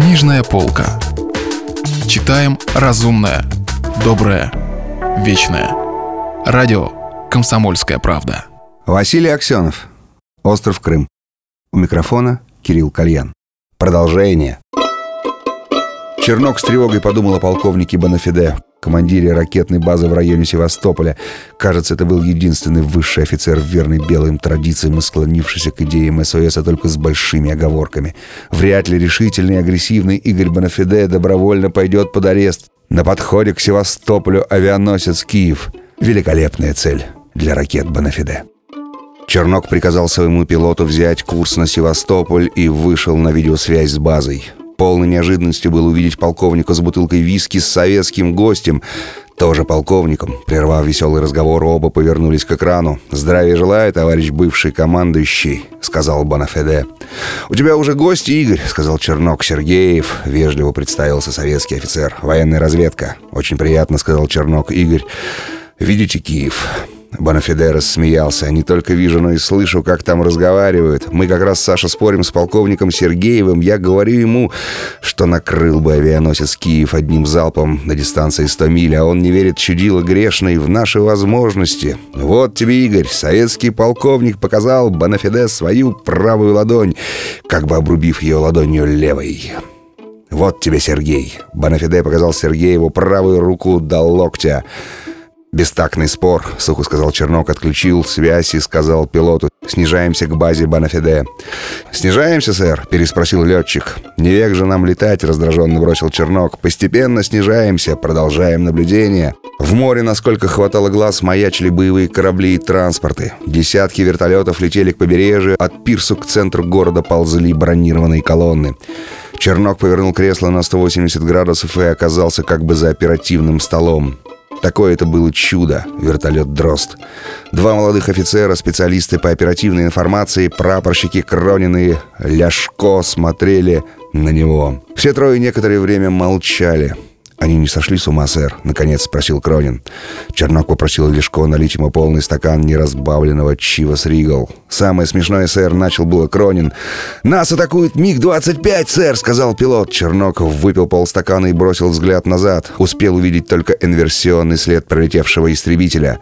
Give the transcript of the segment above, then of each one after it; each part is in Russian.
Книжная полка. Читаем разумное, доброе, вечное. Радио «Комсомольская правда». Василий Аксенов. Остров Крым. У микрофона Кирилл Кальян. Продолжение. Чернок с тревогой подумал о полковнике Бонафиде, командире ракетной базы в районе Севастополя. Кажется, это был единственный высший офицер, верный белым традициям и склонившийся к идеям СОС, а только с большими оговорками. Вряд ли решительный и агрессивный Игорь Бонафиде добровольно пойдет под арест. На подходе к Севастополю авианосец «Киев». Великолепная цель для ракет Бонафиде. Чернок приказал своему пилоту взять курс на Севастополь и вышел на видеосвязь с базой. Полной неожиданностью было увидеть полковника с бутылкой виски с советским гостем, тоже полковником. Прервав веселый разговор, оба повернулись к экрану. «Здравия желаю, товарищ бывший командующий», — сказал Бонафеде. «У тебя уже гости, Игорь», — сказал Чернок Сергеев. Вежливо представился советский офицер. «Военная разведка». «Очень приятно», — сказал Чернок Игорь. «Видите Киев?» Бонафиде рассмеялся. «Не только вижу, но и слышу, как там разговаривают. Мы как раз, Саша, спорим с полковником Сергеевым. Я говорю ему, что накрыл бы авианосец Киев одним залпом на дистанции 100 миль, а он не верит чудило грешной в наши возможности. Вот тебе, Игорь, советский полковник показал Бонафиде свою правую ладонь, как бы обрубив ее ладонью левой». «Вот тебе, Сергей!» Бонафиде показал Сергееву правую руку до локтя. «Бестактный спор», — сухо сказал Чернок, отключил связь и сказал пилоту «Снижаемся к базе Банафиде». «Снижаемся, сэр?» — переспросил летчик. «Не век же нам летать», — раздраженно бросил Чернок. «Постепенно снижаемся, продолжаем наблюдение». В море, насколько хватало глаз, маячили боевые корабли и транспорты. Десятки вертолетов летели к побережью, от пирсу к центру города ползли бронированные колонны. Чернок повернул кресло на 180 градусов и оказался как бы за оперативным столом. Такое это было чудо, вертолет «Дрозд». Два молодых офицера, специалисты по оперативной информации, прапорщики Кронин Ляшко смотрели на него. Все трое некоторое время молчали. «Они не сошли с ума, сэр?» — наконец спросил Кронин. Чернок попросил Лешко налить ему полный стакан неразбавленного Чивас Ригал. «Самое смешное, сэр», — начал было Кронин. «Нас атакует МиГ-25, сэр!» — сказал пилот. Чернок выпил полстакана и бросил взгляд назад. Успел увидеть только инверсионный след пролетевшего истребителя.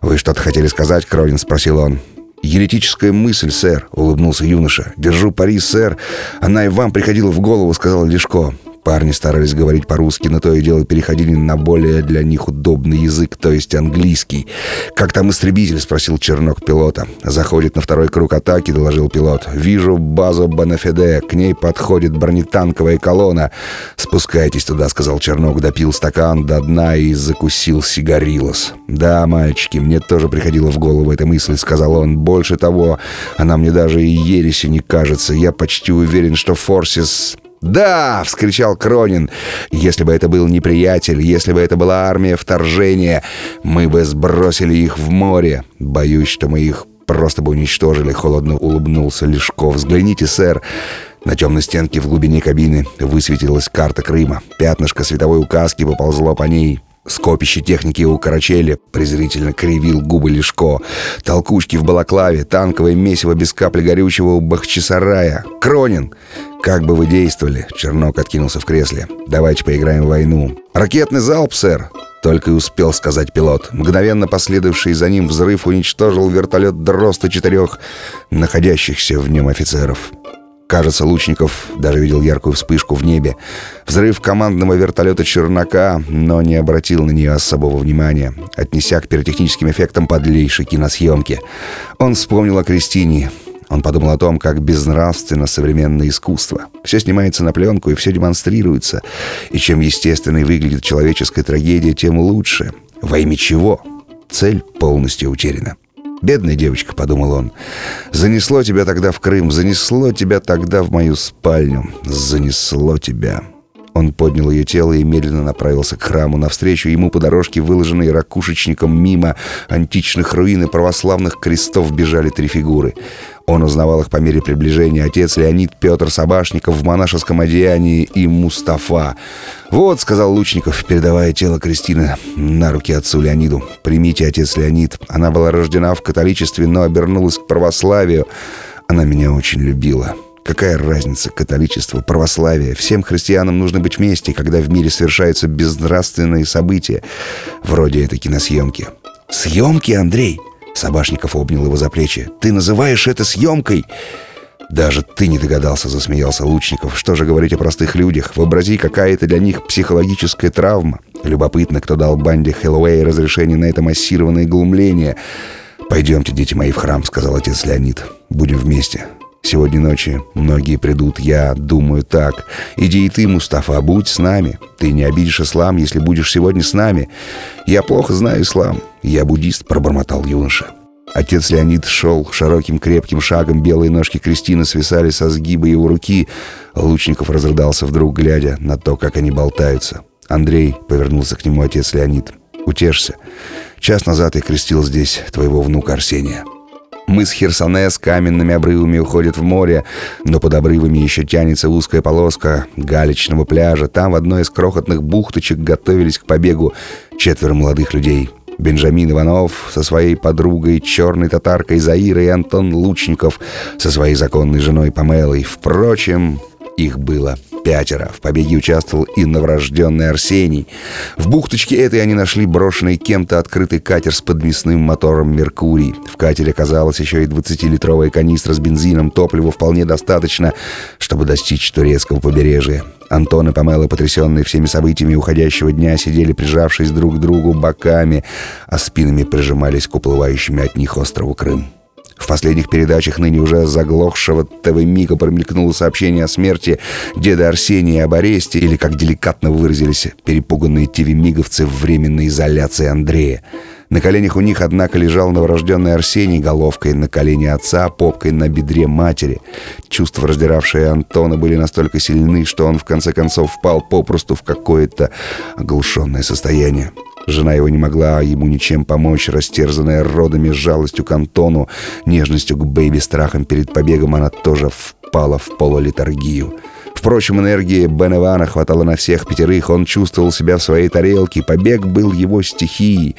«Вы что-то хотели сказать, Кронин?» — спросил он. «Еретическая мысль, сэр», — улыбнулся юноша. «Держу пари, сэр. Она и вам приходила в голову», — сказал Лешко. Парни старались говорить по-русски, но то и дело переходили на более для них удобный язык, то есть английский. «Как там истребитель?» — спросил Чернок пилота. «Заходит на второй круг атаки», — доложил пилот. «Вижу базу Бонафеде. К ней подходит бронетанковая колонна». «Спускайтесь туда», — сказал Чернок, допил стакан до дна и закусил сигарилос. «Да, мальчики, мне тоже приходила в голову эта мысль», — сказал он. «Больше того, она мне даже и ересью не кажется. Я почти уверен, что Форсис «Да!» — вскричал Кронин. «Если бы это был неприятель, если бы это была армия вторжения, мы бы сбросили их в море. Боюсь, что мы их просто бы уничтожили», — холодно улыбнулся Лешков. «Взгляните, сэр». На темной стенке в глубине кабины высветилась карта Крыма. Пятнышко световой указки поползло по ней. Скопище техники у Карачели презрительно кривил губы Лешко. Толкучки в балаклаве, танковое месиво без капли горючего у Бахчисарая. Кронин! Как бы вы действовали? Чернок откинулся в кресле. Давайте поиграем в войну. Ракетный залп, сэр! Только и успел сказать пилот. Мгновенно последовавший за ним взрыв уничтожил вертолет Дроста четырех находящихся в нем офицеров. Кажется, Лучников даже видел яркую вспышку в небе. Взрыв командного вертолета «Чернока», но не обратил на нее особого внимания, отнеся к пиротехническим эффектам подлейшей киносъемки. Он вспомнил о Кристине. Он подумал о том, как безнравственно современное искусство. Все снимается на пленку и все демонстрируется. И чем естественней выглядит человеческая трагедия, тем лучше. Во имя чего? Цель полностью утеряна. «Бедная девочка», — подумал он. «Занесло тебя тогда в Крым, занесло тебя тогда в мою спальню, занесло тебя». Он поднял ее тело и медленно направился к храму. Навстречу ему по дорожке, выложенной ракушечником мимо античных руин и православных крестов, бежали три фигуры. Он узнавал их по мере приближения. Отец Леонид Петр Собашников в монашеском одеянии и Мустафа. «Вот», — сказал Лучников, передавая тело Кристины на руки отцу Леониду. «Примите, отец Леонид. Она была рождена в католичестве, но обернулась к православию. Она меня очень любила». Какая разница, католичество, православие? Всем христианам нужно быть вместе, когда в мире совершаются безнравственные события, вроде этой киносъемки. «Съемки, Андрей!» Собашников обнял его за плечи. «Ты называешь это съемкой?» «Даже ты не догадался», — засмеялся Лучников. «Что же говорить о простых людях? Вообрази, какая это для них психологическая травма. Любопытно, кто дал банде Хэллоуэй разрешение на это массированное глумление. «Пойдемте, дети мои, в храм», — сказал отец Леонид. «Будем вместе». Сегодня ночью многие придут, я думаю так. Иди и ты, Мустафа, будь с нами. Ты не обидишь ислам, если будешь сегодня с нами. Я плохо знаю ислам. Я буддист, пробормотал юноша. Отец Леонид шел широким крепким шагом, белые ножки Кристины свисали со сгиба его руки. Лучников разрыдался вдруг, глядя на то, как они болтаются. Андрей повернулся к нему отец Леонид. «Утешься. Час назад я крестил здесь твоего внука Арсения». Мыс Херсонес каменными обрывами уходит в море, но под обрывами еще тянется узкая полоска галечного пляжа. Там в одной из крохотных бухточек готовились к побегу четверо молодых людей. Бенджамин Иванов со своей подругой, черной татаркой Заирой и Антон Лучников со своей законной женой Памелой. Впрочем, их было пятеро. В побеге участвовал и новорожденный Арсений. В бухточке этой они нашли брошенный кем-то открытый катер с подмесным мотором «Меркурий». В катере оказалась еще и 20-литровая канистра с бензином. Топлива вполне достаточно, чтобы достичь турецкого побережья. Антон и Памела, потрясенные всеми событиями уходящего дня, сидели, прижавшись друг к другу боками, а спинами прижимались к уплывающими от них острову Крым. В последних передачах ныне уже заглохшего ТВ Мика промелькнуло сообщение о смерти деда Арсения об аресте, или, как деликатно выразились перепуганные ТВ-миговцы, временной изоляции Андрея. На коленях у них, однако, лежал новорожденный Арсений головкой на колене отца, попкой на бедре матери. Чувства, раздиравшие Антона, были настолько сильны, что он в конце концов впал попросту в какое-то оглушенное состояние. Жена его не могла ему ничем помочь, растерзанная родами, жалостью к Антону, нежностью к Бэйби, страхом перед побегом, она тоже впала в полулитургию. Впрочем, энергии Бен Ивана хватало на всех пятерых. Он чувствовал себя в своей тарелке. Побег был его стихией.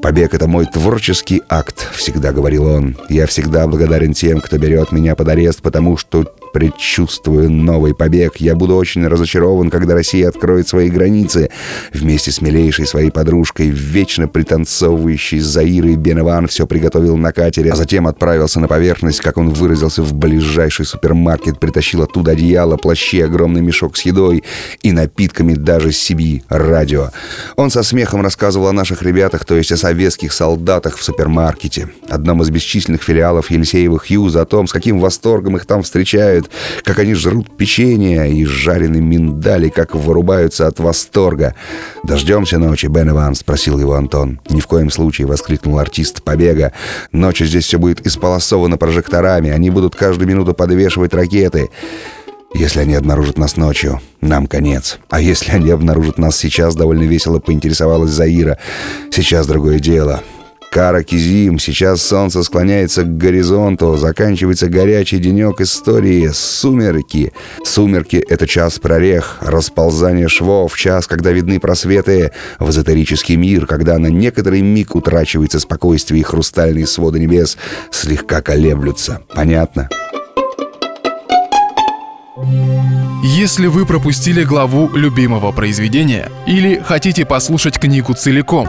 «Побег — это мой творческий акт», — всегда говорил он. «Я всегда благодарен тем, кто берет меня под арест, потому что предчувствую новый побег. Я буду очень разочарован, когда Россия откроет свои границы. Вместе с милейшей своей подружкой, вечно пританцовывающей Заирой, Беневан все приготовил на катере, а затем отправился на поверхность, как он выразился, в ближайший супермаркет, притащил оттуда одеяло, плащи, огромный мешок с едой и напитками даже себе радио. Он со смехом рассказывал о наших ребятах, то есть о советских солдатах в супермаркете, одном из бесчисленных филиалов Елисеева Хьюза, о том, с каким восторгом их там встречают, как они жрут печенье и жареные миндали, как вырубаются от восторга. «Дождемся ночи, Бен Иван?» — спросил его Антон. «Ни в коем случае!» — воскликнул артист побега. «Ночью здесь все будет исполосовано прожекторами. Они будут каждую минуту подвешивать ракеты. Если они обнаружат нас ночью, нам конец. А если они обнаружат нас сейчас, довольно весело поинтересовалась Заира. Сейчас другое дело. Кара Кизим, сейчас солнце склоняется к горизонту, заканчивается горячий денек истории, сумерки. Сумерки — это час прорех, расползание швов, час, когда видны просветы в эзотерический мир, когда на некоторый миг утрачивается спокойствие и хрустальные своды небес слегка колеблются. Понятно? Если вы пропустили главу любимого произведения или хотите послушать книгу целиком,